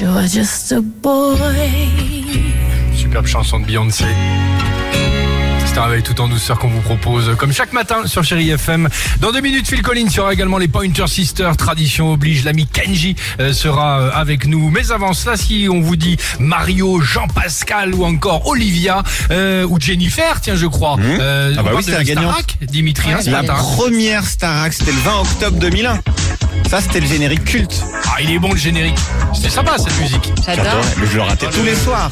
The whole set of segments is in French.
you're just a boy. Superbe chanson de Beyoncé. C'est un réveil tout en douceur qu'on vous propose, comme chaque matin sur Chéri FM. Dans deux minutes, Phil Collins, il y aura également les Pointer Sisters. Tradition oblige, l'ami Kenji euh, sera euh, avec nous. Mais avant cela, si on vous dit Mario, Jean-Pascal ou encore Olivia euh, ou Jennifer, tiens, je crois. Euh, Ah bah oui, c'est la. Starac, Dimitri, hein, ce La matin. première Starac, c'était le 20 octobre 2001. Ça, c'était le générique culte. Ah, il est bon le générique. C'était sympa cette musique. J'adore. Je le ratais tous les soirs.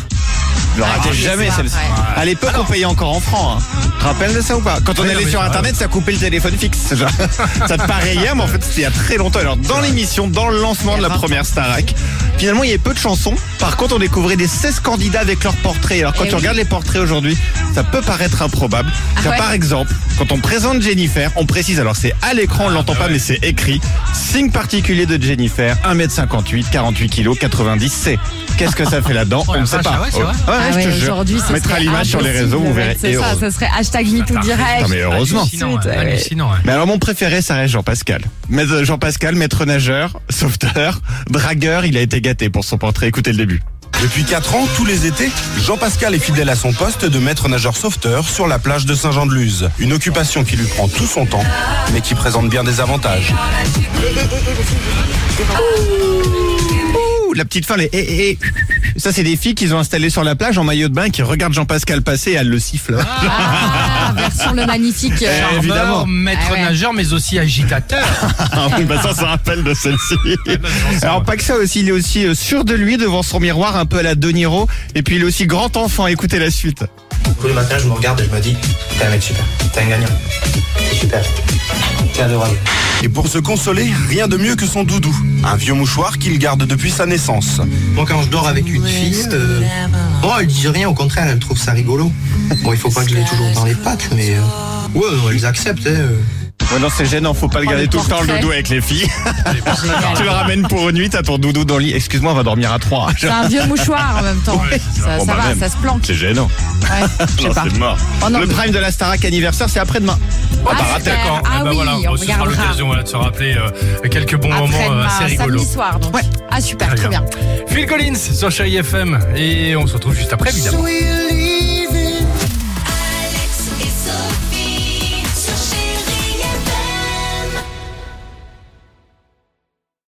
Je le ratais jamais celle-ci. À l'époque, on payait encore en francs. Hein. Tu te rappelles de ça ou pas Quand on allait sur internet, ça coupait le téléphone fixe. Genre, ça te paraît hier, mais en fait, c'était il y a très longtemps. Alors, dans l'émission, dans le lancement de la première Starac, finalement, il y avait peu de chansons. Par contre, on découvrait des 16 candidats avec leurs portraits. Alors, quand Eh tu oui. regardes les portraits aujourd'hui, ça peut paraître improbable. Car, ouais. Par exemple, quand on présente Jennifer, on précise, alors c'est à l'écran, on l'entend bah pas, ouais. mais c'est écrit. Signe particulier de Jennifer, 1m58, 48 kg, 90 C. Qu'est-ce que ça fait là-dedans? Oh, On ne sait pas. ah ouais, Ah ouais, aujourd'hui, On mettra l'image sur les réseaux, vous verrez. C'est ça, ce serait hashtag MeToo T'as direct. Non, mais heureusement. Hallucinant, hallucinant, ouais. Mais alors mon préféré, ça reste Jean-Pascal. Mais euh, Jean-Pascal, maître nageur, sauveteur, dragueur, il a été gâté pour son portrait. Écoutez le début. Depuis 4 ans, tous les étés, Jean-Pascal est fidèle à son poste de maître nageur sauveteur sur la plage de Saint-Jean-de-Luz. Une occupation qui lui prend tout son temps, mais qui présente bien des avantages. La petite fin, les eh, eh, eh. Ça, c'est des filles qu'ils ont installées sur la plage en maillot de bain qui regardent Jean-Pascal passer et elles le sifflent. Ah, version le magnifique. euh, Eh, évidemment. Maître Ah ouais. nageur, mais aussi agitateur. Ah oui, bah ça, ça rappelle de celle-ci. Alors pas que ça aussi, il est aussi euh, sûr de lui devant son miroir, un peu à la De Niro. Et puis il est aussi grand enfant. Écoutez la suite. Tous les matins, je me regarde et je me dis, t'es un mec super, t'es un gagnant, t'es super, t'es adorable. Et pour se consoler, rien de mieux que son doudou. Un vieux mouchoir qu'il garde depuis sa naissance. Moi, quand je dors avec une fille, euh, bon, elle dit rien, au contraire, elle trouve ça rigolo. Bon, il faut pas que je l'ai toujours dans les pattes, mais euh, ouais, non, elles acceptent. Hein, euh. Ouais, non, c'est gênant, faut pas le Oh, garder tout le temps le doudou avec les filles. tu le ramènes pour une nuit, t'as ton doudou dans le lit. Excuse-moi, on va dormir à trois. C'est un vieux mouchoir en même temps. Ouais, ça, Bon, ça bah, va, même. ça se planque. C'est gênant. Ouais, je sais Non, pas. c'est mort. Oh non, le mais- prime de la Starac anniversaire, c'est après-demain. Ah, bah, super. D'accord. Ah Eh ben oui, voilà, on ce sera regardera. l'occasion voilà, de se rappeler euh, quelques bons moments euh, Après-demain, assez rigolos. samedi soir donc. Ah super, très bien. Phil Collins sur Chéri FM et on se retrouve juste après évidemment.